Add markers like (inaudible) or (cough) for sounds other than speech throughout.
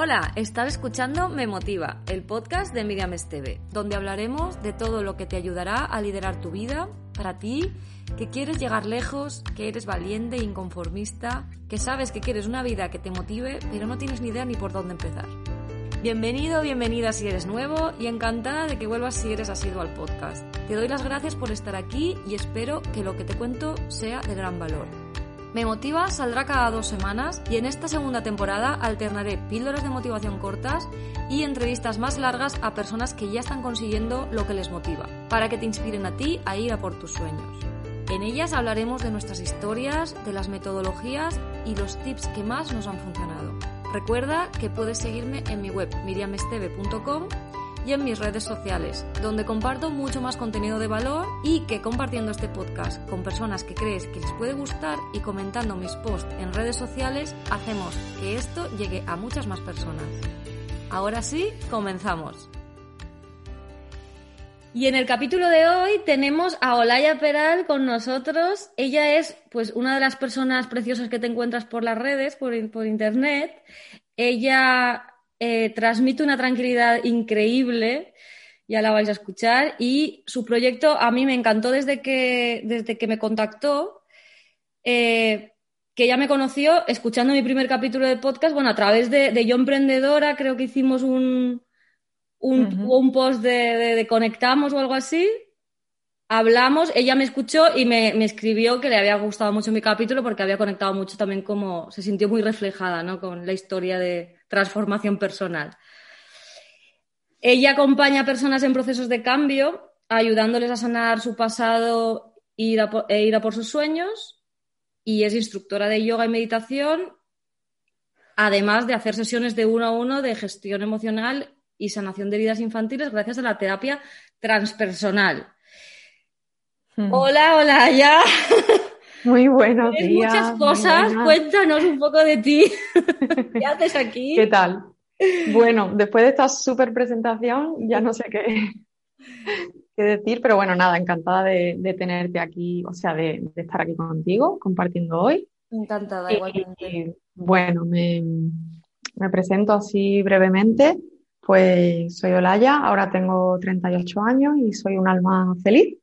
Hola, estás escuchando Me Motiva, el podcast de Miriam Esteve, donde hablaremos de todo lo que te ayudará a liderar tu vida para ti, que quieres llegar lejos, que eres valiente e inconformista, que sabes que quieres una vida que te motive, pero no tienes ni idea ni por dónde empezar. Bienvenido, bienvenida si eres nuevo y encantada de que vuelvas si eres asiduo al podcast. Te doy las gracias por estar aquí y espero que lo que te cuento sea de gran valor. Me Motiva saldrá cada dos semanas y en esta segunda temporada alternaré píldoras de motivación cortas y entrevistas más largas a personas que ya están consiguiendo lo que les motiva, para que te inspiren a ti a ir a por tus sueños. En ellas hablaremos de nuestras historias, de las metodologías y los tips que más nos han funcionado. Recuerda que puedes seguirme en mi web miriamesteve.com y en mis redes sociales, donde comparto mucho más contenido de valor y que compartiendo este podcast con personas que crees que les puede gustar y comentando mis posts en redes sociales, hacemos que esto llegue a muchas más personas. Ahora sí, comenzamos. Y en el capítulo de hoy tenemos a Olaya Peral con nosotros. Ella es pues una de las personas preciosas que te encuentras por las redes, por, por internet. Ella eh, transmite una tranquilidad increíble, ya la vais a escuchar, y su proyecto a mí me encantó desde que, desde que me contactó, eh, que ya me conoció escuchando mi primer capítulo de podcast, bueno, a través de, Yo Emprendedora, creo que hicimos un, un, post de, Conectamos o algo así, hablamos, ella me escuchó y me, me, escribió que le había gustado mucho mi capítulo porque había conectado mucho también como se sintió muy reflejada ¿no? con la historia de transformación personal. Ella acompaña a personas en procesos de cambio, ayudándoles a sanar su pasado e ir a, e ir a por sus sueños y es instructora de yoga y meditación, además de hacer sesiones de uno a uno de gestión emocional y sanación de heridas infantiles gracias a la terapia transpersonal. Hmm. Hola, hola, ya. (laughs) Muy buenos días. muchas cosas. Cuéntanos un poco de ti. (laughs) ¿Qué haces aquí? ¿Qué tal? Bueno, después de esta súper presentación, ya no sé qué, (laughs) qué, decir, pero bueno, nada, encantada de, tenerte aquí, o sea, de, estar aquí contigo, compartiendo hoy. Encantada, igualmente. bueno, me, me presento así brevemente. Pues soy Olaya, ahora tengo 38 años y soy un alma feliz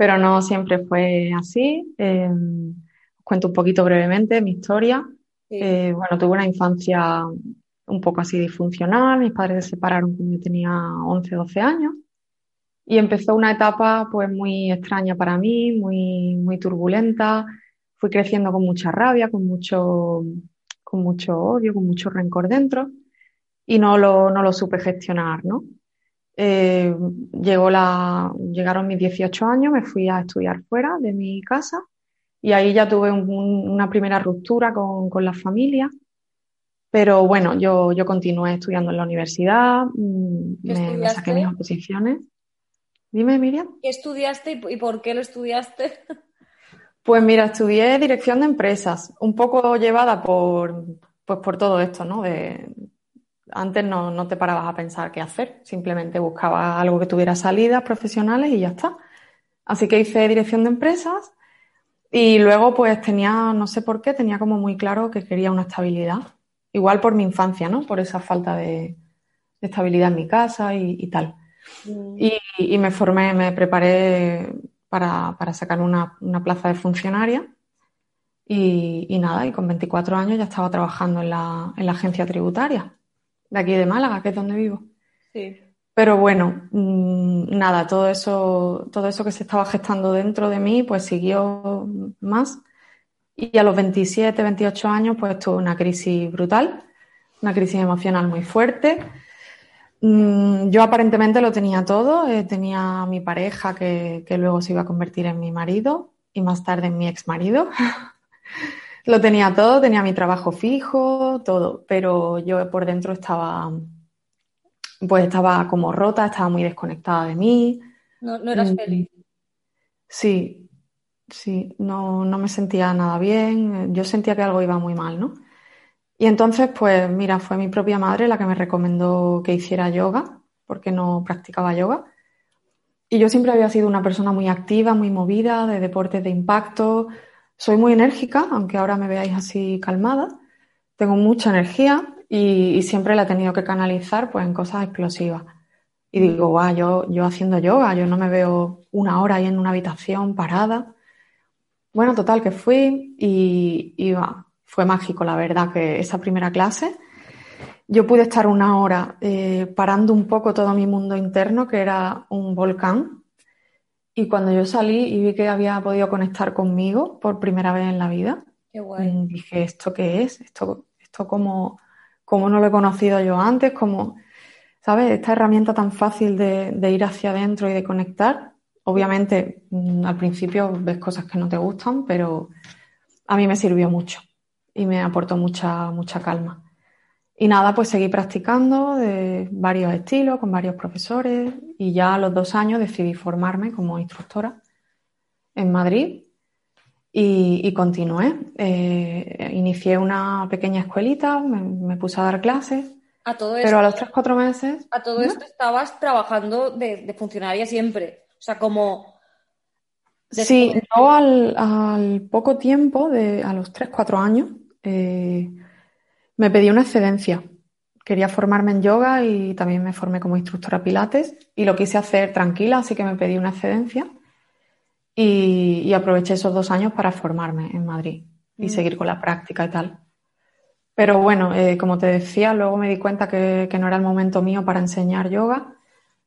pero no siempre fue así. Em, os cuento un poquito brevemente mi historia. Eh, bueno, tuve una infancia un poco así disfuncional, mis padres se separaron cuando yo tenía 11, 12 años y empezó una etapa pues muy extraña para mí, muy, muy turbulenta. Fui creciendo con mucha rabia, con mucho, con mucho odio, con mucho rencor dentro y no lo, no lo supe gestionar, ¿no? Eh, llegó la, llegaron mis 18 años, me fui a estudiar fuera de mi casa y ahí ya tuve una primera ruptura con, con, la familia. Pero bueno, yo, yo continué estudiando en la universidad, mm, me, saqué mis oposiciones. Dime, Miriam. ¿Qué estudiaste y por qué lo estudiaste? (laughs) Pues mira, estudié dirección de empresas, un poco llevada por, pues por todo esto, ¿no? De, antes no, no, te parabas a pensar qué hacer, simplemente buscabas algo que tuviera salidas profesionales y ya está. Así que hice dirección de empresas y luego pues tenía, no sé por qué, tenía como muy claro que quería una estabilidad. Igual por mi infancia, ¿no? Por esa falta de, estabilidad en mi casa y, tal. Mm. Y, me formé, me preparé para, para sacar una, una, plaza de funcionaria. Y, y, nada, y con 24 años ya estaba trabajando en la, en la agencia tributaria de aquí de Málaga, que es donde vivo. Sí. Pero bueno, mm, nada, todo eso, todo eso que se estaba gestando dentro de mí, pues siguió más. Y a los 27, 28 años, pues tuve una crisis brutal, una crisis emocional muy fuerte. Mm, yo aparentemente lo tenía todo, eh, tenía a mi pareja que, que luego se iba a convertir en mi marido y más tarde en mi ex marido. (laughs) Lo tenía todo, tenía mi trabajo fijo, todo, pero yo por dentro estaba, pues estaba como rota, estaba muy desconectada de mí. No, no eras Mm, feliz. Sí, sí, no, no me sentía nada bien, yo sentía que algo iba muy mal, ¿no? Y entonces, pues mira, fue mi propia madre la que me recomendó que hiciera yoga, porque no practicaba yoga. Y yo siempre había sido una persona muy activa, muy movida, de deportes de impacto. Soy muy enérgica, aunque ahora me veáis así calmada. Tengo mucha energía y, siempre la he tenido que canalizar pues, en cosas explosivas. Y digo, guau, yo, yo haciendo yoga, yo no me veo una hora ahí en una habitación parada. Bueno, total, que fui y, y fue mágico, la verdad, que esa primera clase yo pude estar una hora eh, parando un poco todo mi mundo interno, que era un volcán. Y cuando yo salí y vi que había podido conectar conmigo por primera vez en la vida, Qué guay. mm, dije, ¿esto qué es? ¿Esto, esto cómo, cómo no lo he conocido yo antes? ¿Cómo, ¿sabes? Esta herramienta tan fácil de, de ir hacia adentro y de conectar. Obviamente, mm, al principio ves cosas que no te gustan, pero a mí me sirvió mucho y me aportó mucha, mucha calma. Y nada, pues seguí practicando de varios estilos, con varios profesores, y ya a los dos años decidí formarme como instructora en Madrid y, y continué. Eh, inicié una pequeña escuelita, me, me puse a dar clases, A todo esto, pero a los tres, cuatro meses, a todo esto estabas trabajando de, de funcionaria siempre. O sea, como sí, yo al, al poco tiempo, de, a los tres, cuatro años, eh, me pedí una excedencia. Quería formarme en yoga y también me formé como instructora pilates y lo quise hacer tranquila, así que me pedí una excedencia y, y aproveché esos dos años para formarme en Madrid y Mm. seguir con la práctica y tal. Pero bueno, eh, como te decía, luego me di cuenta que, que no era el momento mío para enseñar yoga.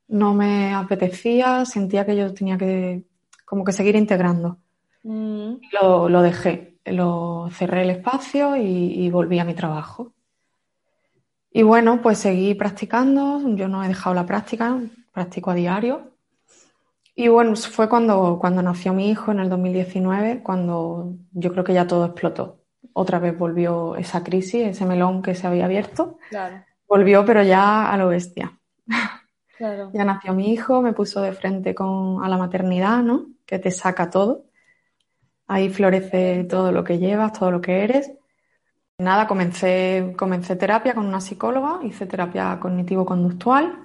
No me apetecía, sentía que yo tenía que como que seguir integrando. Mm, Lo, lo dejé, lo cerré el espacio y, y volví a mi trabajo. Y bueno, pues seguí practicando, yo no he dejado la práctica, practico a diario. Y bueno, fue cuando, cuando nació mi hijo en el 2019, cuando yo creo que ya todo explotó. Otra vez volvió esa crisis, ese melón que se había abierto, claro, volvió pero ya a lo bestia. claro. Ya nació mi hijo, me puso de frente con, a la maternidad, ¿no? Que te saca todo. Ahí florece todo lo que llevas, todo lo que eres. Nada, comencé, comencé terapia con una psicóloga, hice terapia cognitivo-conductual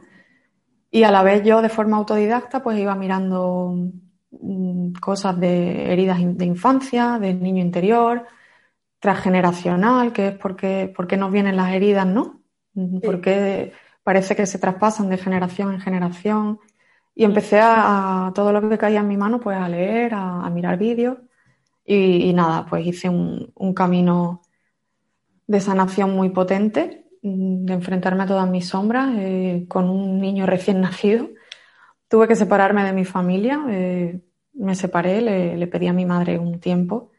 y a la vez yo de forma autodidacta pues iba mirando mm, cosas de heridas de infancia, del niño interior, transgeneracional, que es porque, por qué nos vienen las heridas, ¿no? Porque parece que se traspasan de generación en generación. Y empecé a, a todo lo que caía en mi mano, pues a leer, a, a mirar vídeos. Y, y nada, pues hice un, un camino de sanación muy potente, mm, de enfrentarme a todas mis sombras, eh, con un niño recién nacido. Tuve que separarme de mi familia, eh, me separé, le, le pedí a mi madre un tiempo,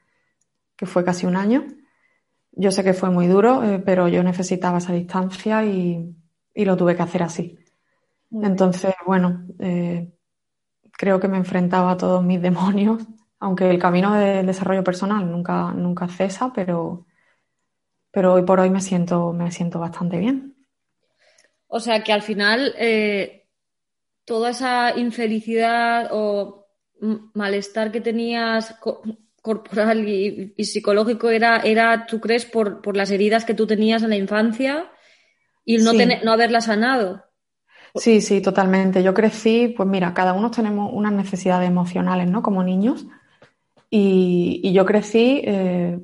que fue casi un año. Yo sé que fue muy duro, eh, pero yo necesitaba esa distancia y, y lo tuve que hacer así. Entonces, bueno, creo que me enfrentaba a todos mis (laughs) demonios, aunque el camino del desarrollo personal nunca, nunca cesa, pero, pero hoy por hoy me siento, me siento bastante bien. O sea que al final eh, toda esa infelicidad o malestar que tenías co- corporal y, y psicológico era, era, ¿tú crees, por, por las heridas que tú tenías en la infancia y no, Sí. tener- no haberlas sanado? Sí, sí, totalmente. Yo crecí, pues mira, cada uno tenemos unas necesidades emocionales, ¿no? Como niños. Y, y yo crecí, eh,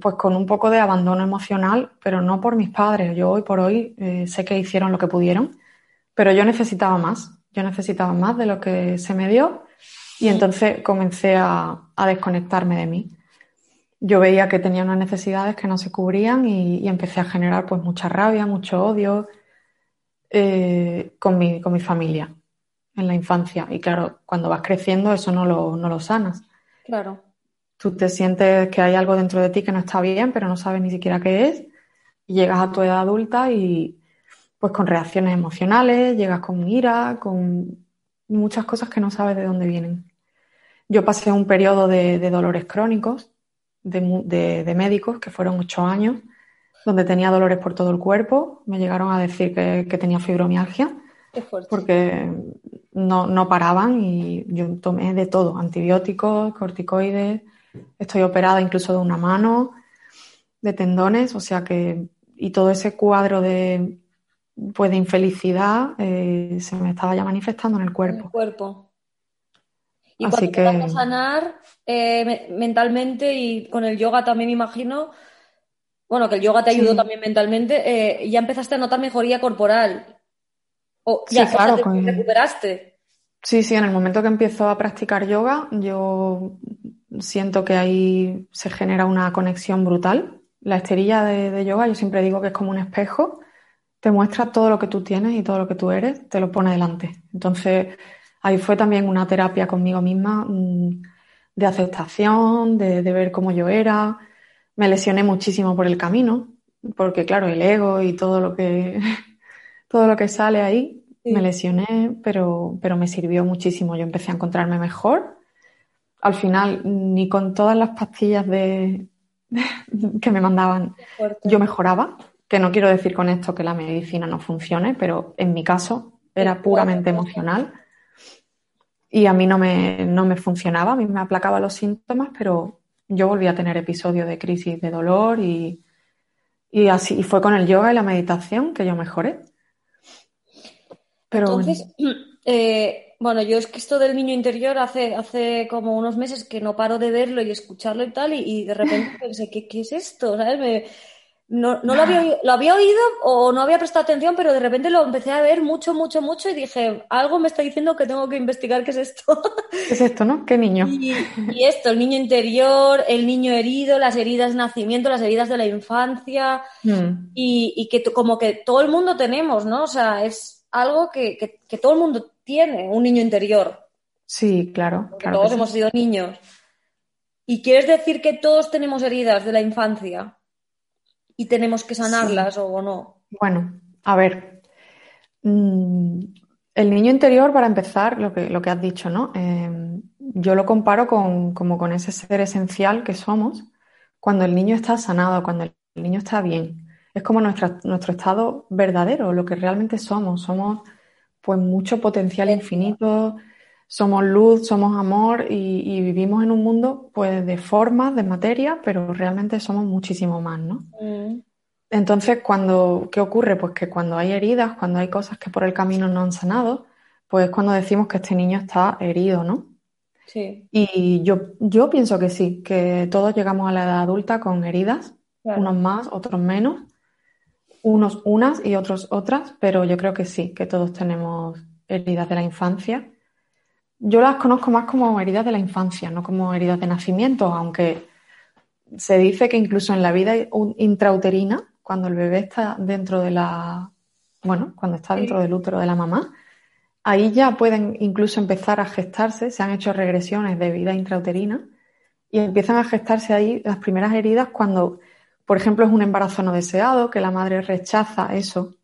pues con un poco de abandono emocional, pero no por mis padres. Yo hoy por hoy eh, sé que hicieron lo que pudieron, pero yo necesitaba más. Yo necesitaba más de lo que se me dio y entonces comencé a, a desconectarme de mí. Yo veía que tenía unas necesidades que no se cubrían y, y empecé a generar pues mucha rabia, mucho odio eh, con mi, con mi familia en la infancia. Y claro, cuando vas creciendo eso no lo, no lo sanas. Claro. Tú te sientes que hay algo dentro de ti que no está bien, pero no sabes ni siquiera qué es. Y llegas a tu edad adulta y pues con reacciones emocionales, llegas con ira, con muchas cosas que no sabes de dónde vienen. Yo pasé un periodo de, de dolores crónicos de, médicos, que fueron ocho años, donde tenía dolores por todo el cuerpo. Me llegaron a decir que, tenía fibromialgia, porque no, no paraban y yo tomé de todo, antibióticos, corticoides, estoy operada incluso de una mano, de tendones, o sea que, y todo ese cuadro de, pues de infelicidad eh, se me estaba ya manifestando en el cuerpo. En el cuerpo. Y Así que... a sanar eh, mentalmente y con el yoga también me imagino, bueno, que el yoga te ayudó también mentalmente, eh, ya empezaste a notar mejoría corporal. O ya, sí, claro, recuperaste. Sí, sí, en el momento que empiezo a practicar yoga, yo siento que ahí se genera una conexión brutal. La esterilla de, yoga, yo siempre digo que es como un espejo, te muestra todo lo que tú tienes y todo lo que tú eres, te lo pone delante. Entonces, ahí fue también una terapia conmigo misma mm, de aceptación, de, ver cómo yo era. Me lesioné muchísimo por el camino, porque claro, el ego y todo lo que, (laughs) todo lo que sale ahí, me lesioné, pero, pero me sirvió muchísimo. Yo empecé a encontrarme mejor. Al final ni con todas las pastillas de, (laughs) que me mandaban yo mejoraba, que no quiero decir con esto que la medicina no funcione, pero en mi caso era puramente emocional. Y a mí no me, no me funcionaba, a mí me aplacaba los síntomas, pero yo volví a tener episodios de crisis de dolor y, y así fue con el yoga y la meditación que yo mejoré. Pero Entonces, (clears throat) eh, bueno, yo es que esto del niño interior hace, hace como unos meses que no paro de verlo y escucharlo y tal, y, de repente (laughs) pensé, ¿qué, ¿qué, es esto? ¿Sabes? no, no lo, había, lo había oído o no había prestado atención, pero de repente lo empecé a ver mucho, mucho, mucho y dije, algo me está diciendo que tengo que investigar qué es esto. ¿Qué es esto, no? ¿Qué niño? (laughs) Y, y, esto, el niño interior, el niño herido, las heridas de nacimiento, las heridas de la infancia, mm. y, y, que como que todo el mundo tenemos, ¿no? O sea, es algo que, que, que todo el mundo tiene un niño interior. Sí, claro. todos hemos sido niños. ¿Y quieres decir que todos tenemos heridas de la infancia y tenemos que sanarlas o no? Bueno, a ver. Mm, el niño interior, para empezar, lo que, lo que has dicho, ¿no? Em, yo lo comparo con, como con ese ser esencial que somos cuando el niño está sanado, cuando el niño está bien. Es como nuestro estado verdadero, lo que realmente somos. Somos pues mucho potencial infinito, somos luz, somos amor y, vivimos en un mundo pues de formas, de materia, pero realmente somos muchísimo más, ¿no? Mm. Entonces, cuando, ¿qué ocurre? Pues que cuando hay heridas, cuando hay cosas que por el camino no han sanado, pues es cuando decimos que este niño está herido, ¿no? Sí. Y yo, yo pienso que sí, que todos llegamos a la edad adulta con heridas, unos más, otros menos, unos unas y otros otras, pero yo creo que sí, que todos tenemos heridas de la infancia. Yo las conozco más como heridas de la infancia, no como heridas de nacimiento, aunque se dice que incluso en la vida intrauterina, cuando el bebé está dentro de la, bueno, cuando está dentro del útero de la mamá, ahí ya pueden incluso empezar a gestarse, se han hecho regresiones de vida intrauterina y empiezan a gestarse ahí las primeras heridas cuando por ejemplo, es un embarazo no deseado, que la madre rechaza eso.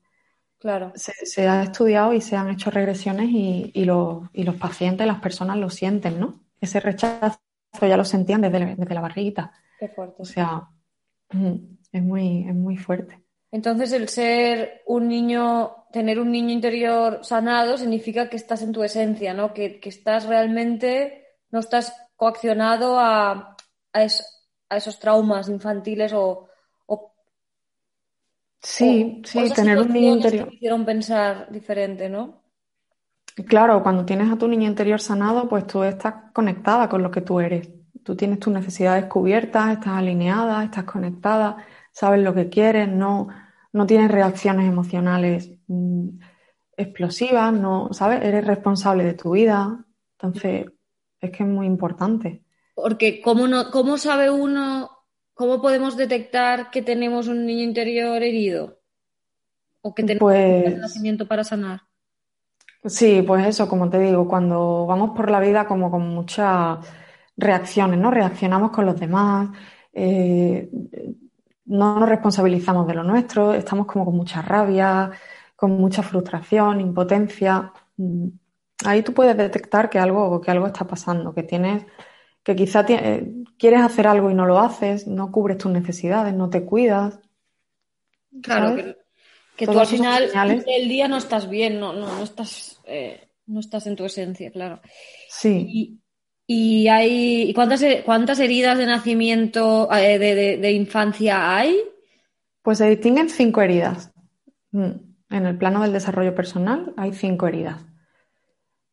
Claro. Se, ha estudiado y se han hecho regresiones y, los, pacientes, las personas lo sienten, ¿no? Ese rechazo ya lo sentían desde, la barriguita. Qué fuerte. O sea, es muy, es muy fuerte. Entonces, el ser un niño, tener un niño interior sanado significa que estás en tu esencia, ¿no? Que, estás realmente, no estás coaccionado a, a esos traumas infantiles o, Sí, sí, tener un niño interior. Que hicieron pensar diferente, ¿no? Claro, cuando tienes a tu niño interior sanado, pues tú estás conectada con lo que tú eres. Tú tienes tus necesidades cubiertas, estás alineada, estás conectada, sabes lo que quieres, no, no tienes reacciones emocionales mm, explosivas, no, ¿sabes? Eres responsable de tu vida. Entonces, es que es muy importante. Porque ¿cómo, no, cómo sabe uno ¿Cómo podemos detectar que tenemos un niño interior herido? ¿O que tenemos pues, un nacimiento para sanar? Sí, pues eso, como te digo, cuando vamos por la vida como con muchas reacciones, ¿no? Reaccionamos con los demás, eh, no nos responsabilizamos de lo nuestro, estamos como con mucha rabia, con mucha frustración, impotencia. Mm, ahí tú puedes detectar que algo, que algo está pasando, que tienes que quizá eh, quieres hacer algo y no lo haces, no cubres tus necesidades, no te cuidas. Claro, que, tú al final del día no estás bien, no, no, estás, eh, no estás en tu esencia, claro. Sí. ¿Y, hay cuántas, cuántas heridas de nacimiento, eh, de, infancia hay? Pues se distinguen cinco heridas. Mm, en el plano del desarrollo personal hay cinco heridas.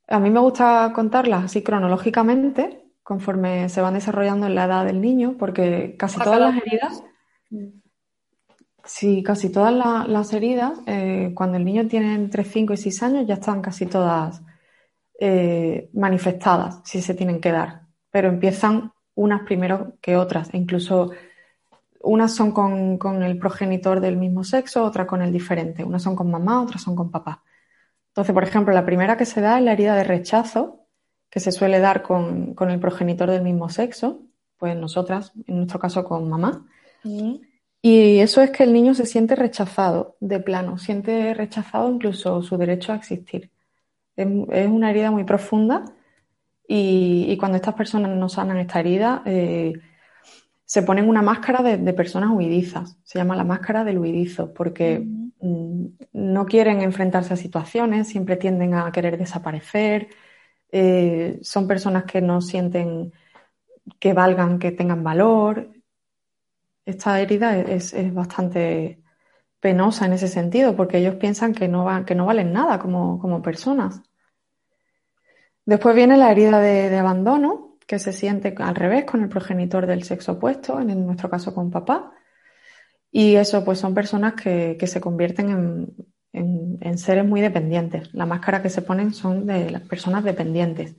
A mí me gusta contarlas así cronológicamente, conforme se van desarrollando en la edad del niño, porque casi todas las heridas, sí, casi todas las heridas, eh, cuando el niño tiene entre 5 y 6 años, ya están casi todas eh, manifestadas, si se tienen que dar, pero empiezan unas primero que otras, e incluso unas son con, con, el progenitor del mismo sexo, otras con el diferente, unas son con mamá, otras son con papá. Entonces, por ejemplo, la primera que se da es la herida de rechazo, que se suele dar con, el progenitor del mismo sexo, pues nosotras, en nuestro caso con mamá. Y eso es que el niño se siente rechazado de plano, siente rechazado incluso su derecho a existir. Es, una herida muy profunda y, cuando estas personas no sanan esta herida, eh, se ponen una máscara de, personas huidizas. Se llama la máscara del huidizo, porque mm, no quieren enfrentarse a situaciones, siempre tienden a querer desaparecer, eh, son personas que no sienten que valgan, que tengan valor. Esta herida es, bastante penosa en ese sentido, porque ellos piensan que no, que no valen nada como, personas. Después viene la herida de, abandono, que se siente al revés con el progenitor del sexo opuesto, en nuestro caso con papá. Y eso, pues son personas que se convierten en, en, seres muy dependientes. La máscara que se ponen son de las personas dependientes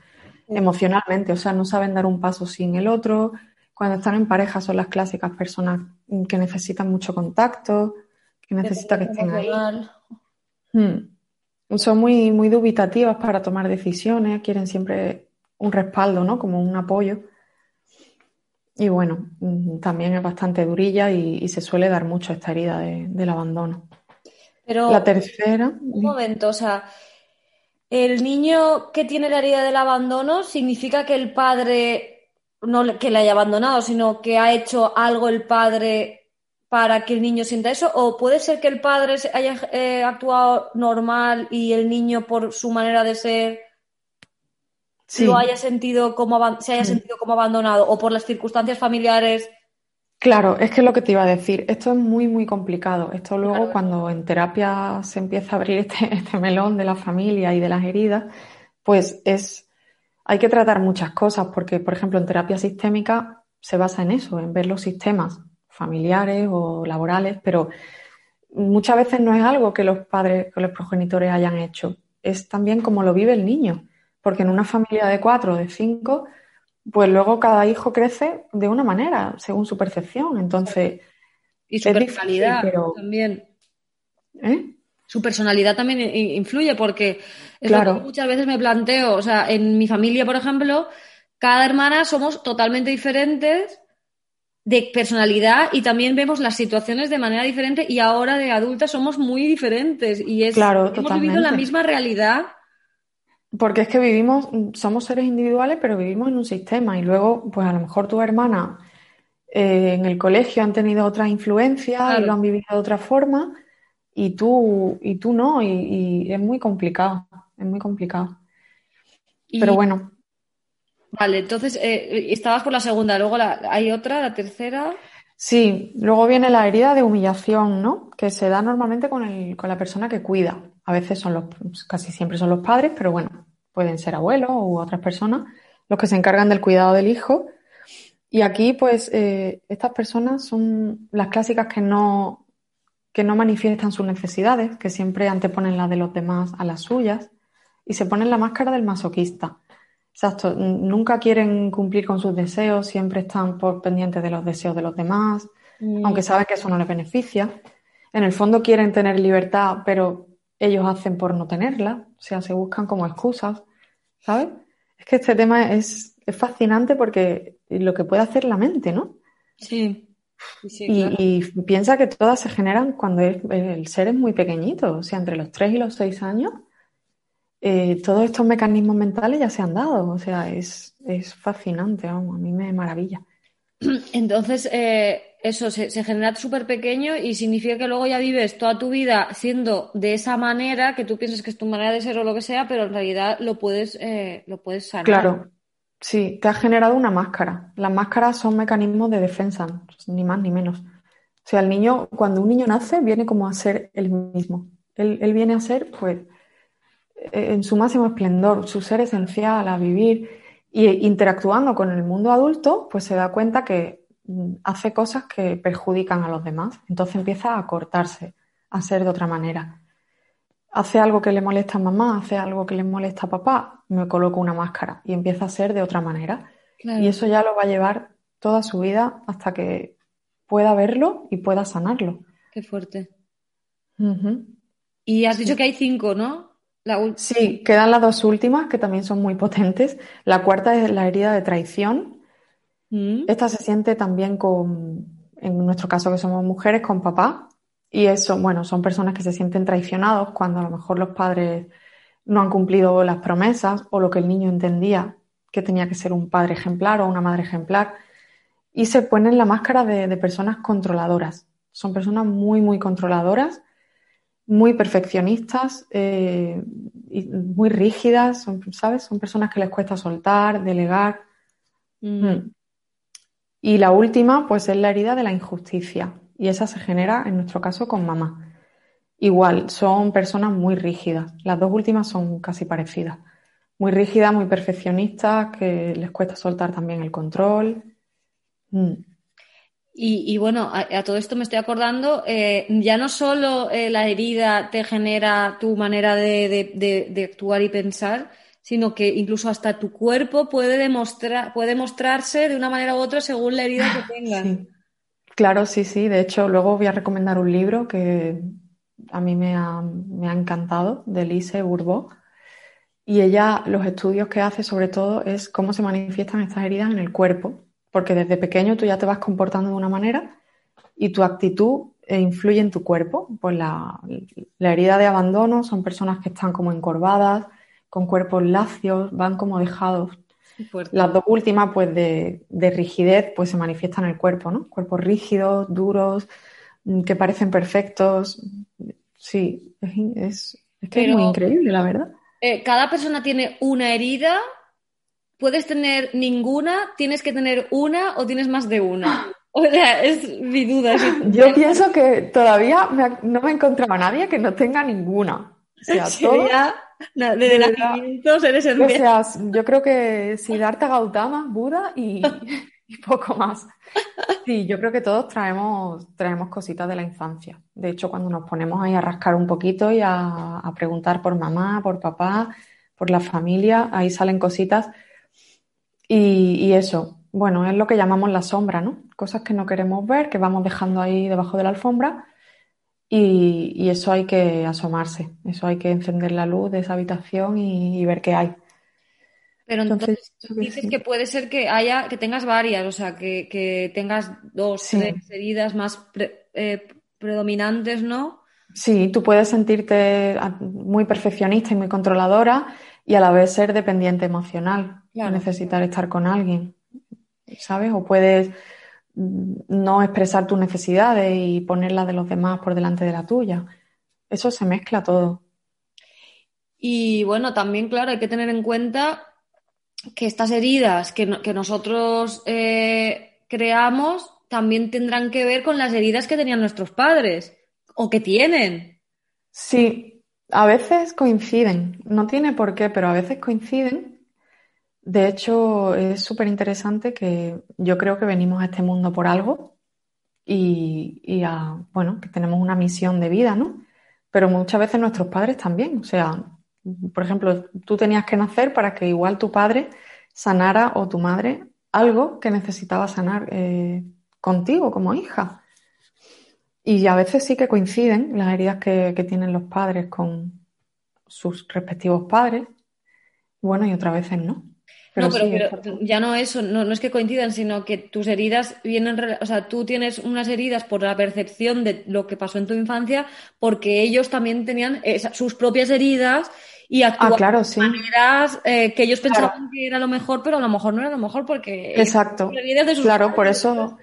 emocionalmente, o sea, no saben dar un paso sin el otro. Cuando están en pareja son las clásicas personas que necesitan mucho contacto, que necesitan que estén ahí. Hmm. Son muy, muy dubitativas para tomar decisiones, quieren siempre un respaldo, ¿no? Como un apoyo. Y bueno, mm, también es bastante durilla y, se suele dar mucho esta herida del abandono. Pero, la tercera. Un momento, o sea, el niño que tiene la herida del abandono significa que el padre, no que le haya abandonado, sino que ha hecho algo el padre para que el niño sienta eso, o puede ser que el padre haya eh, actuado normal y el niño por su manera de ser lo haya sentido como se haya sentido como abandonado o por las circunstancias familiares Claro, es que es lo que te iba a decir. Esto es muy, muy complicado. Esto luego, cuando en terapia se empieza a abrir este, (laughs) este, melón de la familia y de las heridas, pues es, hay que tratar muchas cosas, porque, por ejemplo, en terapia sistémica se basa en eso, en ver los sistemas familiares o laborales, pero muchas veces no es algo que los padres o los progenitores hayan hecho. Es también como lo vive el niño, porque en una familia de cuatro o de cinco, pues luego cada hijo crece de una manera, según su percepción. Entonces. Y su personalidad también. ¿Eh? Su personalidad también influye, porque es claro. que muchas veces me planteo. O sea, en mi familia, por ejemplo, cada hermana somos totalmente diferentes de personalidad y también vemos las situaciones de manera diferente y ahora de adultas somos muy diferentes y es claro, hemos vivido la misma realidad porque es que vivimos, somos seres individuales, pero vivimos en un sistema y luego, pues a lo mejor tu hermana eh, en el colegio han tenido otras influencias y lo han vivido de otra forma y tú, y tú no, y, es muy complicado, es muy complicado. Pero bueno. Vale, entonces eh, estabas por la segunda, luego hay otra, la tercera. Sí, luego viene la herida de humillación, ¿no? Que se da normalmente con, el, con la persona que cuida. A veces son los, casi siempre son los padres, pero bueno, pueden ser abuelos u otras personas los que se encargan del cuidado del hijo. Y aquí, pues, eh, estas personas son las clásicas que no, que no manifiestan sus necesidades, que siempre anteponen las de los demás a las suyas y se ponen la máscara del masoquista. Exacto, nunca quieren cumplir con sus deseos, siempre están por pendientes de los deseos de los demás, mm. aunque saben que eso no les beneficia. En el fondo quieren tener libertad, pero ellos hacen por no tenerla, o sea, se buscan como excusas, ¿sabes? Es que este tema es, fascinante porque lo que puede hacer la mente, ¿no? Sí. y, piensa que todas se generan cuando el ser es muy pequeñito, o sea, entre los 3 y los 6 años eh, todos estos mecanismos mentales ya se han dado. O sea, es, es fascinante, vamos, a mí me maravilla. (clears throat) Entonces, eh, eso se, genera súper pequeño y significa que luego ya vives toda tu vida siendo de esa manera que tú piensas que es tu manera de ser o lo que sea, pero en realidad lo puedes, eh, lo puedes. Claro, sí, te has generado una máscara. Las máscaras son mecanismos de defensa, ni más ni menos. O sea, el niño, cuando un niño nace, viene como a ser el mismo. Él, él viene a ser, pues, en su máximo esplendor, su ser esencial, a vivir. Y interactuando con el mundo adulto, pues se da cuenta que hace cosas que perjudican a los demás. Entonces empieza a cortarse, a ser de otra manera. Hace algo que le molesta a mamá, hace algo que le molesta a papá, me coloco una máscara y empieza a ser de otra manera. Y eso ya lo va a llevar toda su vida hasta que pueda verlo y pueda sanarlo. Qué fuerte. Y has dicho que hay cinco, ¿no? sí, quedan las dos últimas que también son muy potentes. La cuarta es la herida de traición. Mm. Esta se siente también con, en nuestro caso que somos mujeres, con papá. Y eso, bueno, son personas que se sienten traicionados cuando a lo mejor los padres no han cumplido las promesas o lo que el niño entendía que tenía que ser un padre ejemplar o una madre ejemplar. Y se ponen la máscara de personas controladoras. Son personas muy, muy controladoras muy perfeccionistas eh, y muy rígidas, son, ¿sabes? Son personas que les cuesta soltar, delegar. Mm. Y la última, pues es la herida de la injusticia. Y esa se genera, en nuestro caso, con mamá. Igual, son personas muy rígidas. Las dos últimas son casi parecidas. Muy rígidas, muy perfeccionistas, que les cuesta soltar también el control. Mm. Y, bueno, a, todo esto me estoy acordando, eh, ya no solo eh, la herida te genera tu manera de, actuar y pensar, sino que incluso hasta tu cuerpo puede, demostrar, puede mostrarse de una manera u otra según la herida que tengas. Claro, sí, sí. De hecho, luego voy a recomendar un libro que a mí me ha, me ha encantado, de Lise Bourbeau. Y ella, los estudios que hace sobre todo es cómo se manifiestan estas heridas en el cuerpo porque desde pequeño tú ya te vas comportando de una manera y tu actitud eh, influye en tu cuerpo. Pues la, herida de abandono son personas que están como encorvadas, con cuerpos lacios, van como dejados. Las dos últimas, pues de, rigidez, pues se manifiestan en el cuerpo, ¿no? Cuerpos rígidos, duros, mm, que parecen perfectos. Sí, es, que es muy increíble, la verdad. Eh, cada persona tiene una herida puedes tener ninguna, tienes que tener una o tienes más de una. (laughs) O sea, es mi duda. (laughs) Yo pienso que todavía no me he encontrado a nadie que no tenga ninguna. O sea, (laughs) desde nacimiento eres el O sea, yo creo que Siddhartha Gautama, Buda (laughs) y, poco más. Sí, yo creo que todos traemos, traemos cositas de la infancia. De hecho, cuando nos ponemos ahí a rascar un poquito y a, a preguntar por mamá, por papá, por la familia, ahí salen cositas y, eso, bueno, es lo que llamamos la sombra, ¿no? Cosas que no queremos ver, que vamos dejando ahí debajo de la alfombra y, eso hay que asomarse, eso hay que encender la luz de esa habitación y, ver qué hay. Pero entonces, dices que puede ser que haya, que tengas varias, o sea, que, tengas dos, tres heridas más eh, predominantes, ¿no? Sí, tú puedes sentirte muy perfeccionista y muy controladora y a la vez ser dependiente emocional necesitar estar con alguien, ¿sabes? O puedes no expresar tus necesidades y ponerlas de los demás por delante de la tuya. Eso se mezcla todo. Y bueno, también, claro, hay que tener en cuenta que estas heridas que, nosotros eh, creamos también tendrán que ver con las heridas que tenían nuestros padres o que tienen. Sí, a veces coinciden. No tiene por qué, pero a veces coinciden de hecho, es súper interesante que yo creo que venimos a este mundo por algo y, bueno, que tenemos una misión de vida, ¿no? Pero muchas veces nuestros padres también. O sea, por ejemplo, tú tenías que nacer para que igual tu padre sanara o tu madre algo que necesitaba sanar eh, contigo como hija. Y a veces sí que coinciden las heridas que, que tienen los padres con sus respectivos padres. Bueno, y otras veces no no, pero, ya no eso, no, es que coincidan, sino que tus heridas vienen, o sea, tú tienes unas heridas por la percepción de lo que pasó en tu infancia, porque ellos también tenían sus propias heridas y Ah, claro, de sí. maneras eh, que ellos pensaban Claro. que era lo mejor, pero a lo mejor no era lo mejor porque Exacto. de sus Claro, por eso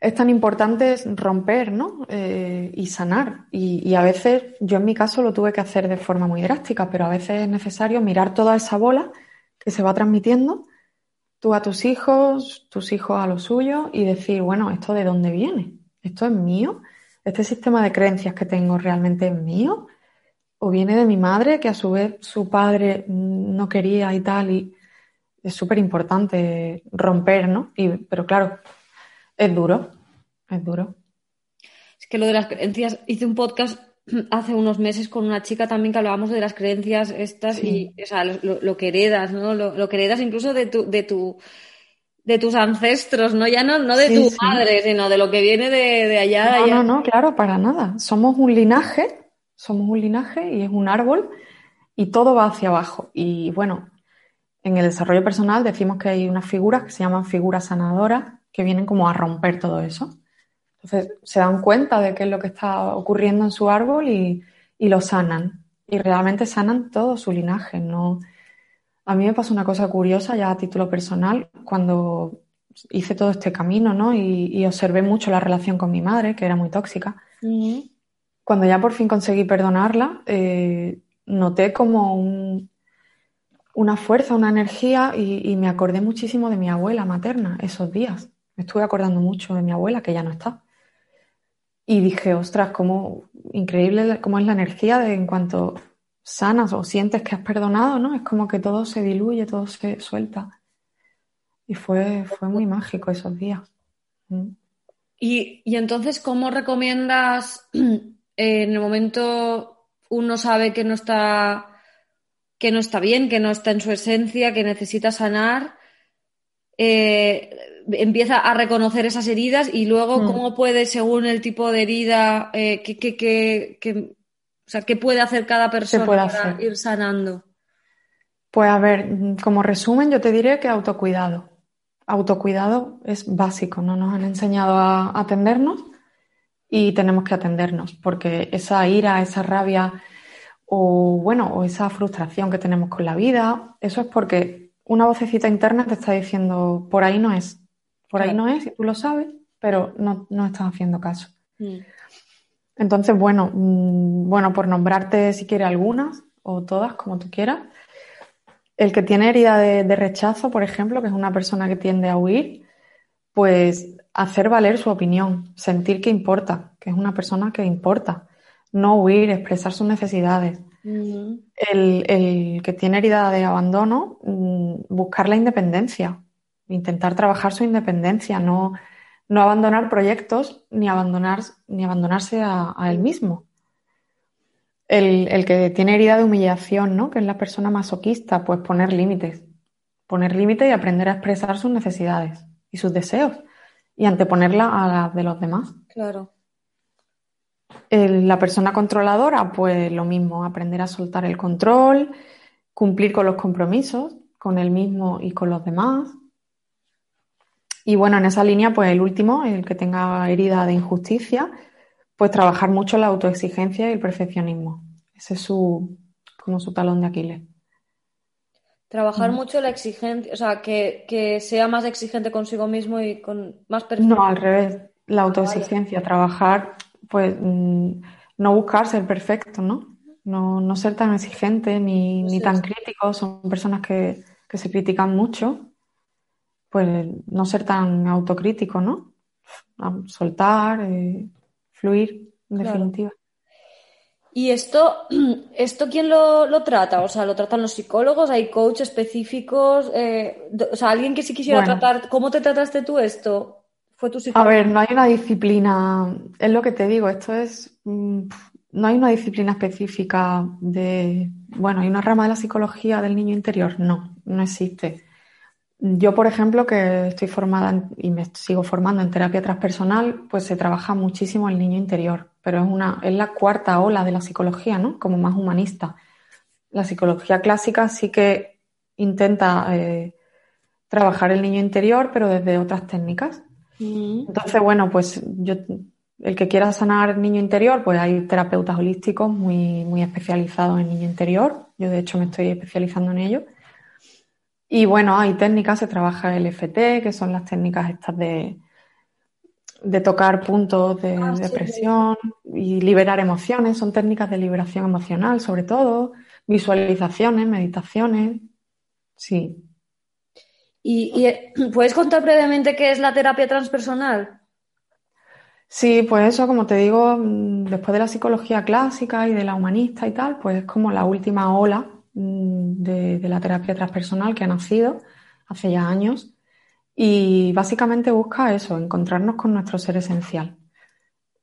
es tan importante romper, ¿no? Eh, y sanar. Y, y a veces, yo en mi caso lo tuve que hacer de forma muy drástica, pero a veces es necesario mirar toda esa bola que se va transmitiendo, tú a tus hijos, tus hijos a los suyos, y decir, bueno, ¿esto de dónde viene? ¿Esto es mío? ¿Este sistema de creencias que tengo realmente es mío? ¿O viene de mi madre, que a su vez su padre no quería y tal? Y es súper importante romper, ¿no? Y, pero claro, es duro, es duro. Es que lo de las creencias, hice un podcast (clears throat) hace unos meses con una chica también que hablábamos de las creencias estas Sí. y, o sea, lo, lo que heredas, ¿no? Lo, lo que heredas incluso de tu, de tu, de tus ancestros, ¿no? Ya no, no de Sí, tu sí. madre, sino de lo que viene de, de allá, No, allá. no, no, claro, para nada. Somos un linaje, somos un linaje y es un árbol y todo va hacia abajo. Y bueno, en el desarrollo personal decimos que hay unas figuras que se llaman figuras sanadoras que vienen como a romper todo eso. Entonces se dan cuenta de qué es lo que está ocurriendo en su árbol y, y lo sanan. Y realmente sanan todo su linaje. No... A mí me pasó una cosa curiosa ya a título personal cuando hice todo este camino, ¿no? Y, y observé mucho la relación con mi madre, que era muy tóxica. Cuando ya por fin conseguí perdonarla, eh, noté como un- una fuerza, una energía y, y me acordé muchísimo de mi abuela materna esos días. Me estuve acordando mucho de mi abuela, que ya no está. Y dije, ostras, cómo increíble cómo es la energía de en cuanto sanas o sientes que has perdonado, ¿no? Es como que todo se diluye, todo se suelta. Y fue, fue muy mágico esos días. Mm. Y, y entonces, ¿cómo recomiendas (clears throat) en el momento uno sabe que no está, que no está bien, que no está en su esencia, que necesita sanar? eh, empieza a reconocer esas heridas y luego Mm. cómo puede, según el tipo de herida, eh, qué- o sea, qué puede hacer cada persona puede para hacer? ir sanando. Pues a ver, como resumen, yo te diré que autocuidado. Autocuidado es básico, no nos han enseñado a atendernos y tenemos que atendernos, porque esa ira, esa rabia o bueno, o esa frustración que tenemos con la vida, eso es porque una vocecita interna te está diciendo, por ahí no es, por ahí Claro. no es, y tú lo sabes, pero no, no estás haciendo caso. Mm. Entonces, bueno, mm, bueno, por nombrarte si quieres algunas o todas, como tú quieras. El que tiene herida de, de rechazo, por ejemplo, que es una persona que tiende a huir, pues hacer valer su opinión, sentir que importa, que es una persona que importa, no huir, expresar sus necesidades. Mm. El, el que tiene herida de abandono, buscar la independencia, intentar trabajar su independencia, no, no abandonar proyectos ni, abandonar, ni abandonarse a, a él mismo. El, el que tiene herida de humillación, ¿no? Que es la persona masoquista, pues poner límites. Poner límites y aprender a expresar sus necesidades y sus deseos y anteponerla a las de los demás. Claro. El- la persona controladora, pues lo mismo, aprender a soltar el control, cumplir con los compromisos, con él mismo y con los demás. Y bueno, en esa línea, pues el último, el que tenga herida de injusticia, pues trabajar mucho la autoexigencia y el perfeccionismo. Ese es su, como su talón de Aquiles. Trabajar Mm. mucho la exigencia, o sea, que, que sea más exigente consigo mismo y con más No, al revés, la autoexigencia, trabajar, pues mm, no buscar ser perfecto, ¿no? No, no ser tan exigente ni, ni Eso tan crítico, son personas que, que se critican mucho, pues no ser tan autocrítico, ¿no? A- Soltar, eh, fluir, en Claro. definitiva. ¿Y esto, (clears throat) esto quién lo, lo trata? O sea, ¿lo tratan los psicólogos? ¿Hay coaches específicos? Eh, o sea, alguien que sí quisiera Bueno. tratar, ¿cómo te trataste tú esto? ¿Fue tu A psicólogo? ver, no hay una disciplina, es lo que te digo, esto es, mm, no hay una disciplina específica de, bueno, hay una rama de la psicología del niño interior, no, no existe. Yo, por ejemplo, que estoy formada en- y me sigo formando en terapia transpersonal, pues se trabaja muchísimo el niño interior, pero es una, es la cuarta ola de la psicología, ¿no? Como más humanista. La psicología clásica sí que intenta eh, trabajar el niño interior, pero desde otras técnicas. Mm. Entonces, bueno, pues yo el que quiera sanar niño interior, pues hay terapeutas holísticos muy, muy especializados en niño interior. Yo, de hecho, me estoy especializando en ello. Y bueno, hay técnicas, se trabaja el FT, que son las técnicas estas de, de tocar puntos de Ah, sí, depresión y liberar emociones. Son técnicas de liberación emocional, sobre todo, visualizaciones, meditaciones. Sí. ¿Y, y, eh, (clears throat) puedes contar brevemente qué es la terapia transpersonal? Sí, pues eso, como te digo, mm, después de la psicología clásica y de la humanista y tal, pues es como la última ola de, de la terapia transpersonal que ha nacido hace ya años y básicamente busca eso, encontrarnos con nuestro ser esencial.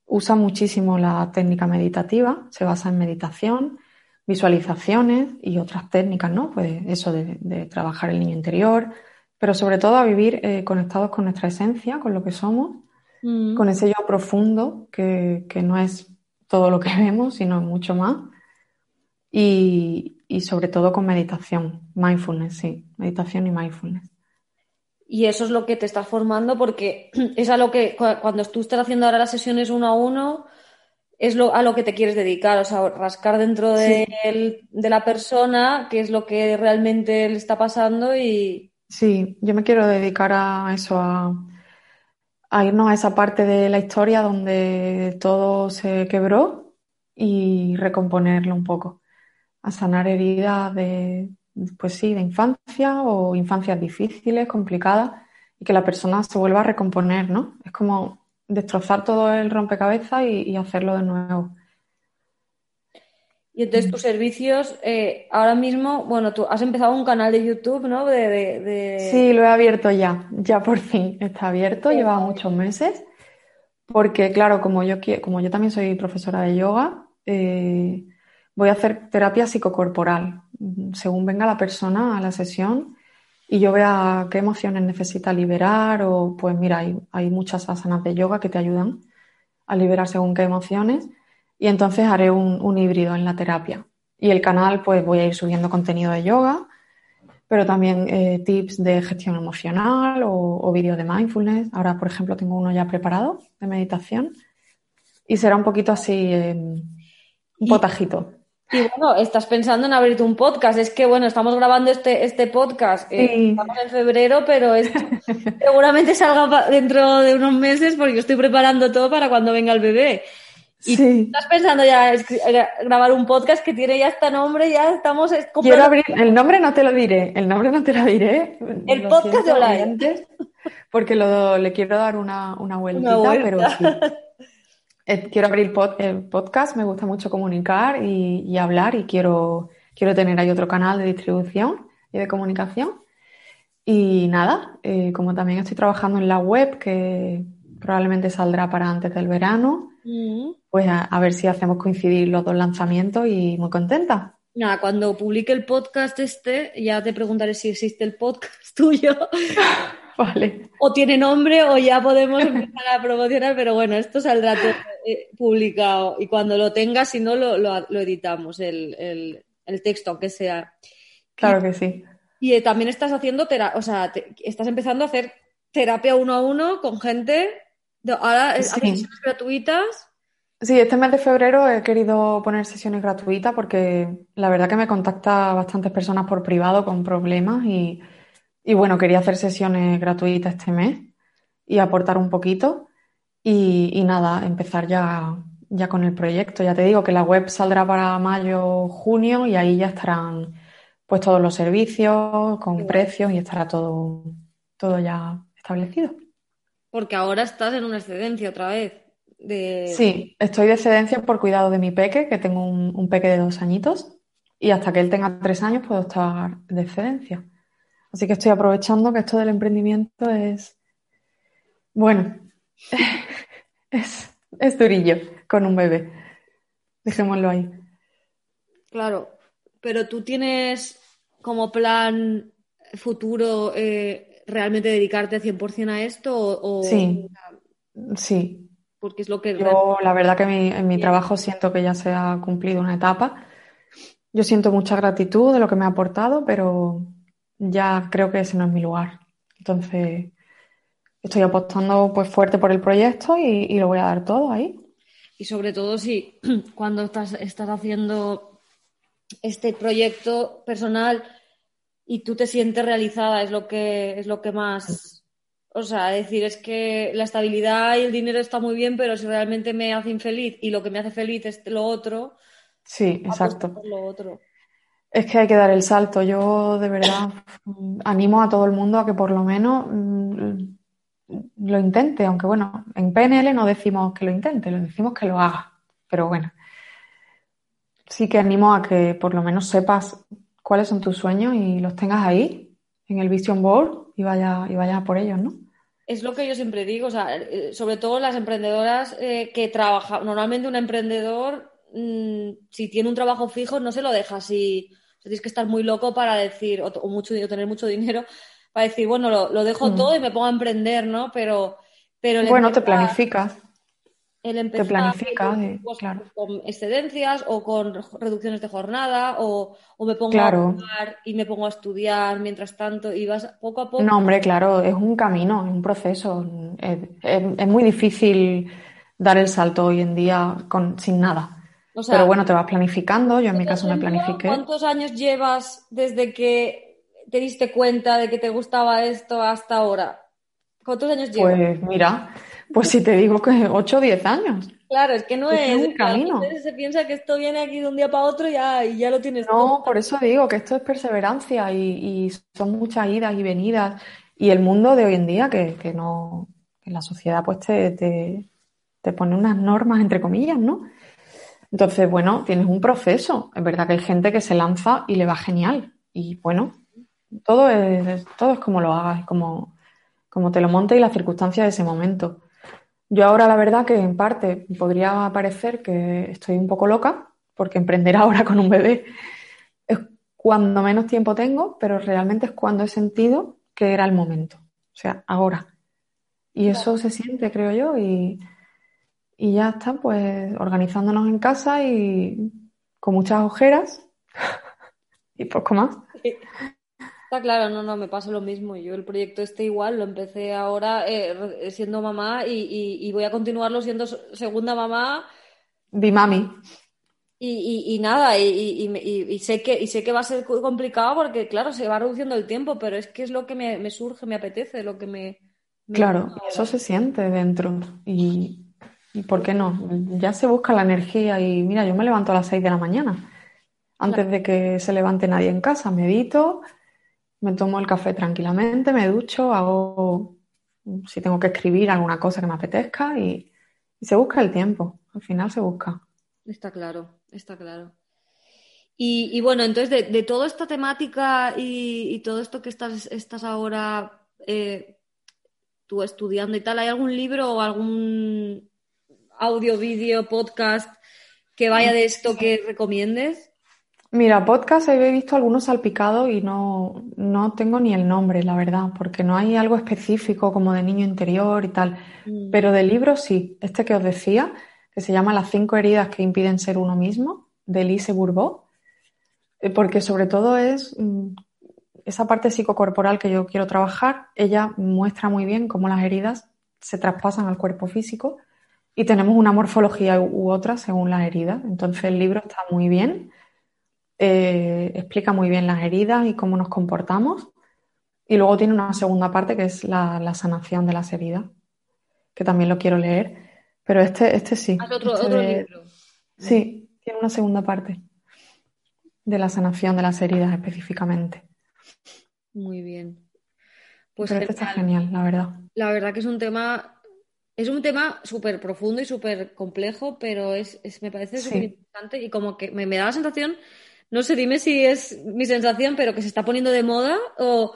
Usa muchísimo la técnica meditativa, se basa en meditación, visualizaciones y otras técnicas, ¿no? Pues eso de, de trabajar el niño interior, pero sobre todo a vivir eh, conectados con nuestra esencia, con lo que somos Mm. con ese yo profundo que, que no es todo lo que (laughs) vemos, sino mucho más. Y, y sobre todo con meditación, mindfulness, sí, meditación y mindfulness. Y eso es lo que te estás formando porque (clears throat) es a lo que cu- cuando tú estás haciendo ahora las sesiones uno a uno, es lo, a lo que te quieres dedicar, o sea, rascar dentro de, el- de la persona qué es lo que realmente le está pasando y Sí, yo me quiero dedicar a eso, a, a irnos a esa parte de la historia donde todo se quebró y recomponerlo un poco, a sanar heridas de, pues sí, de infancia o infancias difíciles, complicadas, y que la persona se vuelva a recomponer, ¿no? Es como destrozar todo el rompecabezas y, y hacerlo de nuevo. Y entonces tus servicios, eh, ahora mismo, bueno, tú has empezado un canal de YouTube, ¿no? De, de- de- Sí, lo he abierto ya, ya por fin está abierto, lleva muchos meses, porque claro, como yo, como yo también soy profesora de yoga, eh, voy a hacer terapia psicocorporal, mm, según venga la persona a la sesión y yo vea qué emociones necesita liberar o pues mira, hay, hay muchas asanas de yoga que te ayudan a liberar según qué emociones y entonces haré un, un híbrido en la terapia. Y el canal pues voy a ir subiendo contenido de yoga pero también eh, tips de gestión emocional o, o vídeos de mindfulness. Ahora, por ejemplo, tengo uno ya preparado de meditación y será un poquito así, eh, un potajito. Y bueno, estás pensando en abrirte un podcast. Es que, bueno, estamos grabando este, este podcast. eh, Sí. estamos en febrero, pero esto (laughs) seguramente salga dentro de unos meses porque estoy preparando todo para cuando venga el bebé. Y Sí. estás pensando ya grabar un podcast que tiene ya este nombre, ya estamos es- Quiero abrir, el nombre no te lo diré, el nombre no te lo diré. El lo podcast de Olaya. oyentes, Porque lo- le quiero dar una, una vueltita, vuelta. pero sí. (laughs) Eh, quiero abrir pod- el podcast, me gusta mucho comunicar y, y hablar y quiero, quiero tener ahí otro canal de distribución y de comunicación. Y nada, eh, como también estoy trabajando en la web, que probablemente saldrá para antes del verano, Mm. pues a, a ver si hacemos coincidir los dos lanzamientos y muy contenta. Nada, cuando publique el podcast este, ya te preguntaré si existe el podcast (laughs) tuyo, (laughs) Vale. o tiene nombre, o ya podemos empezar a promocionar, pero bueno, esto saldrá todo eh, publicado. Y cuando lo tengas, si no, lo, lo- lo editamos, el, el- el texto, aunque sea. Claro que sí. Y eh, también estás haciendo, o sea, te- estás empezando a hacer terapia uno a uno con gente. ahora eh, Sí. sesiones gratuitas. Sí, este mes de febrero he querido poner sesiones gratuitas porque la verdad que me contacta bastantes personas por privado con problemas y, y bueno, quería hacer sesiones gratuitas este mes y aportar un poquito y, y nada, empezar ya, ya con el proyecto. Ya te digo que la web saldrá para mayo, junio y ahí ya estarán pues todos los servicios con precios y estará todo, todo ya establecido. Porque ahora estás en una excedencia otra vez. De... Sí, estoy de excedencia por cuidado de mi peque, que tengo un, un peque de dos añitos, y hasta que él tenga tres años puedo estar de excedencia. Así que estoy aprovechando que esto del emprendimiento es, bueno, (laughs) es, es durillo con un bebé. Dejémoslo ahí. Claro, pero tú tienes como plan futuro eh, realmente dedicarte 100% a esto o, o- Sí, sí. porque es lo que Yo, la verdad que mi- en mi trabajo siento que ya se ha cumplido una etapa. Yo siento mucha gratitud de lo que me ha aportado, pero ya creo que ese no es mi lugar. Entonces, estoy apostando pues fuerte por el proyecto y, lo voy a dar todo ahí. Y sobre todo si (clears throat) cuando estás, estás haciendo este proyecto personal y tú te sientes realizada, es lo que, es lo que más. O sea, decir, es que la estabilidad y el dinero está muy bien, pero si realmente me hace infeliz y lo que me hace feliz es lo otro. Sí, exacto. Es que hay que dar el salto. Yo de verdad (clears throat) animo a todo el mundo a que por lo menos mm, lo intente, aunque bueno, en PNL no decimos que lo intente, lo decimos que lo haga. Pero bueno, sí que animo a que por lo menos sepas cuáles son tus sueños y los tengas ahí, en el Vision Board, y vaya, y vaya por ellos, ¿no? Es lo que yo siempre digo, o sea, eh, sobre todo las emprendedoras eh, que trabajan, normalmente un emprendedor, mm, si tiene un trabajo fijo, no se lo deja así. tienes que estar muy loco para decir, o, mucho, o tener mucho dinero, para decir, bueno, lo, dejo mm. todo y me pongo a emprender, ¿no? Pero, pero bueno, te planificas el te planifica, pues, con excedencias o con reducciones de jornada o, me pongo a jugar y me pongo a estudiar mientras tanto y vas poco a poco. No, hombre, claro, es un camino, es un proceso. Es, muy difícil dar el salto hoy en día con, sin nada. Pero bueno, te vas planificando, yo en mi caso me planifiqué. ¿Cuántos años llevas desde que te diste cuenta de que te gustaba esto hasta ahora? ¿Cuántos años llevas? Pues mira, pues si te digo que 8 o 10 años. Claro, es que no es, un camino. Se piensa que esto viene aquí de un día para otro ya, y ya lo tienes No, por eso digo que esto es perseverancia y, son muchas idas y venidas. Y el mundo de hoy en día, que, que no, que la sociedad pues te, te, te, pone unas normas, entre comillas, ¿no? Entonces, bueno, tienes un proceso. Es verdad que hay gente que se lanza y le va genial. Y bueno, todo es, todo es como lo hagas, como, como te lo montes y las circunstancias de ese momento. Yo ahora la verdad que en parte podría parecer que estoy un poco loca, porque emprender (laughs) ahora con un bebé es cuando menos tiempo tengo, pero realmente es cuando he sentido que era el momento, o sea, ahora. Y eso se siente, creo yo, y, y ya está, pues organizándonos en casa y con muchas ojeras (laughs) y poco más. Está claro, no, no, me pasa lo mismo. Yo el proyecto este igual lo empecé ahora eh, siendo mamá y, voy a continuarlo siendo segunda mamá. Bimami. Y, y, nada, y, sé que, y sé que va a ser complicado porque, claro, se va reduciendo el tiempo, pero es que es lo que me, surge, me apetece, lo que me... claro, eso se siente dentro. Y, por qué no? Ya se busca la energía y mira, yo me levanto a las 6 de la mañana, antes de que se levante nadie en casa, medito me tomo el café tranquilamente, me ducho, hago, si tengo que escribir alguna cosa que me apetezca y, se busca el tiempo, al final se busca. Está claro, está claro. Y, bueno, entonces de, toda esta temática y, todo esto que estás, estás ahora eh, tú estudiando y tal, ¿hay algún libro o algún audio, vídeo, podcast que vaya de esto que recomiendes? Mira, podcast he visto algunos salpicados y no, no tengo ni el nombre, la verdad, porque no hay algo específico como de niño interior y tal. Mm. Pero de libros sí. Este que os decía, que se llama Las cinco heridas que impiden ser uno mismo, de Elise Bourbeau, eh, porque sobre todo es mm, esa parte psicocorporal que yo quiero trabajar. Ella muestra muy bien cómo las heridas se traspasan al cuerpo físico y tenemos una morfología u otra según las heridas. Entonces el libro está muy bien eh, explica muy bien las heridas y cómo nos comportamos. Y luego tiene una segunda parte que es la, sanación de las heridas, que también lo quiero leer. Pero este, este sí. Ah, otro, este libro. Sí, tiene una segunda parte de la sanación de las heridas específicamente. Muy bien. Pues este está genial, la verdad. La verdad que es un tema, es un tema súper profundo y súper complejo, pero es, me parece súper interesante y como que me, me da la sensación no sé, dime si es mi sensación, pero que se está poniendo de moda o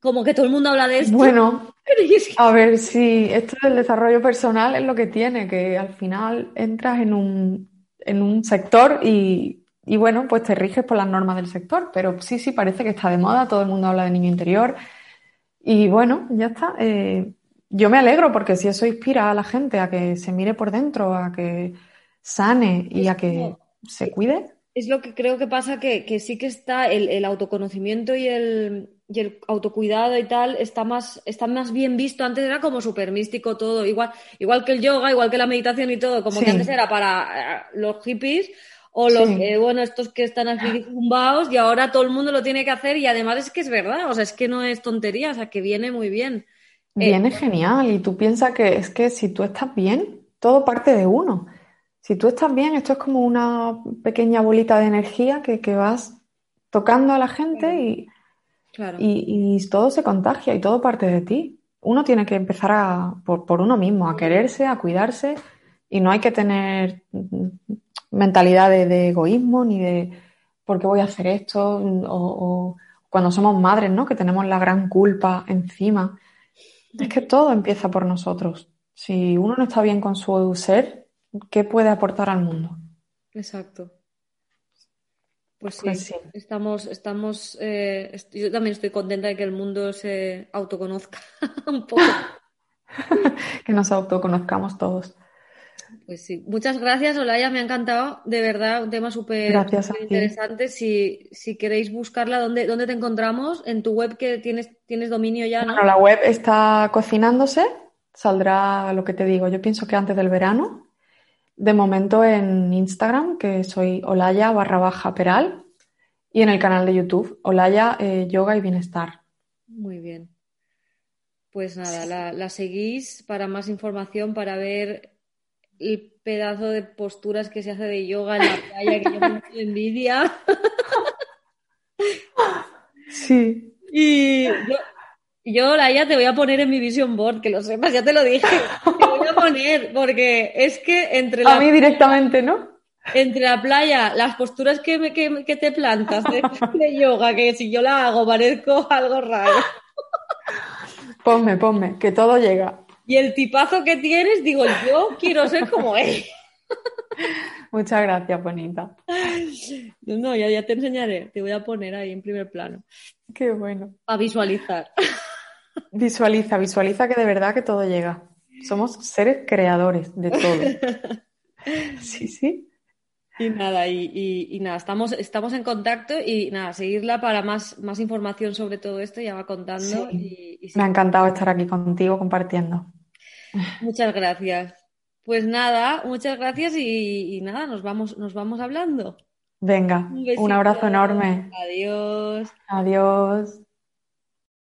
como que todo el mundo habla de esto. Bueno, (laughs) a ver si esto del desarrollo personal es lo que tiene, que al final entras en un, en un sector y, y, bueno, pues te riges por las normas del sector, pero sí, sí, parece que está de moda, todo el mundo habla de niño interior y bueno, ya está. Eh, yo me alegro porque si eso inspira a la gente a que se mire por dentro, a que sane y a que se cuide, es lo que creo que pasa que, sí que está el, autoconocimiento y el, y el autocuidado y tal está más, está más bien visto. Antes era como súper místico todo, igual, igual que el yoga, igual que la meditación y todo, como que antes era para eh, los hippies o los, bueno, estos que están así zumbados y ahora todo el mundo lo tiene que hacer y además es que es verdad, o sea, es que no es tontería, o sea, que viene muy bien. Viene genial y tú piensas que es que si tú estás bien, todo parte de uno. Si tú estás bien, esto es como una pequeña bolita de energía que, que vas tocando a la gente y, y, todo se contagia y todo parte de ti. Uno tiene que empezar a, por, uno mismo, a quererse, a cuidarse y no hay que tener mentalidad de, egoísmo ni de por qué voy a hacer esto o, cuando somos madres, ¿no? Que tenemos la gran culpa encima. Es que todo empieza por nosotros. Si uno no está bien con su ser, ¿qué puede aportar al mundo? Exacto. Pues, pues sí, estamos, estamos, eh, yo también estoy contenta de que el mundo se autoconozca (laughs) un poco. (laughs) que nos autoconozcamos todos. Pues sí, muchas gracias, Olaya, me ha encantado, de verdad, un tema súper interesante. Si, si queréis buscarla, ¿dónde, ¿dónde te encontramos? En tu web que tienes, tienes dominio ya, ¿no? Bueno, la web está cocinándose, saldrá lo que te digo, yo pienso que antes del verano, de momento en Instagram, que soy Olaya barra baja Peral, y en el canal de YouTube, Olaya eh, Yoga y Bienestar. Muy bien. Pues nada, la, seguís para más información, para ver el pedazo de posturas que se hace de yoga en la (laughs) playa, que yo me envidia. Sí. Y yo, yo, Laia, te voy a poner en mi vision board, que lo sepas, ya te lo dije. (laughs) A poner, porque es que entre la. A mí directamente, ¿no? Entre la playa, las posturas que, me, que, te plantas de, yoga, que si yo la hago parezco algo raro. Ponme, ponme, que todo llega. Y el tipazo que tienes, digo, yo quiero ser como él. Muchas gracias, bonita. No, ya, ya te enseñaré, te voy a poner ahí en primer plano. Qué bueno. A visualizar. Visualiza, visualiza que de verdad que todo llega. Somos seres creadores de todo. (laughs) Sí, sí. Y nada, y, nada, estamos, estamos en contacto y nada, seguirla para más, más información sobre todo esto, ya va contando. Me ha encantado estar aquí contigo compartiendo. Muchas gracias. Pues nada, muchas gracias y, nada, nos vamos, nos vamos hablando. Venga, un abrazo enorme. Adiós. Adiós.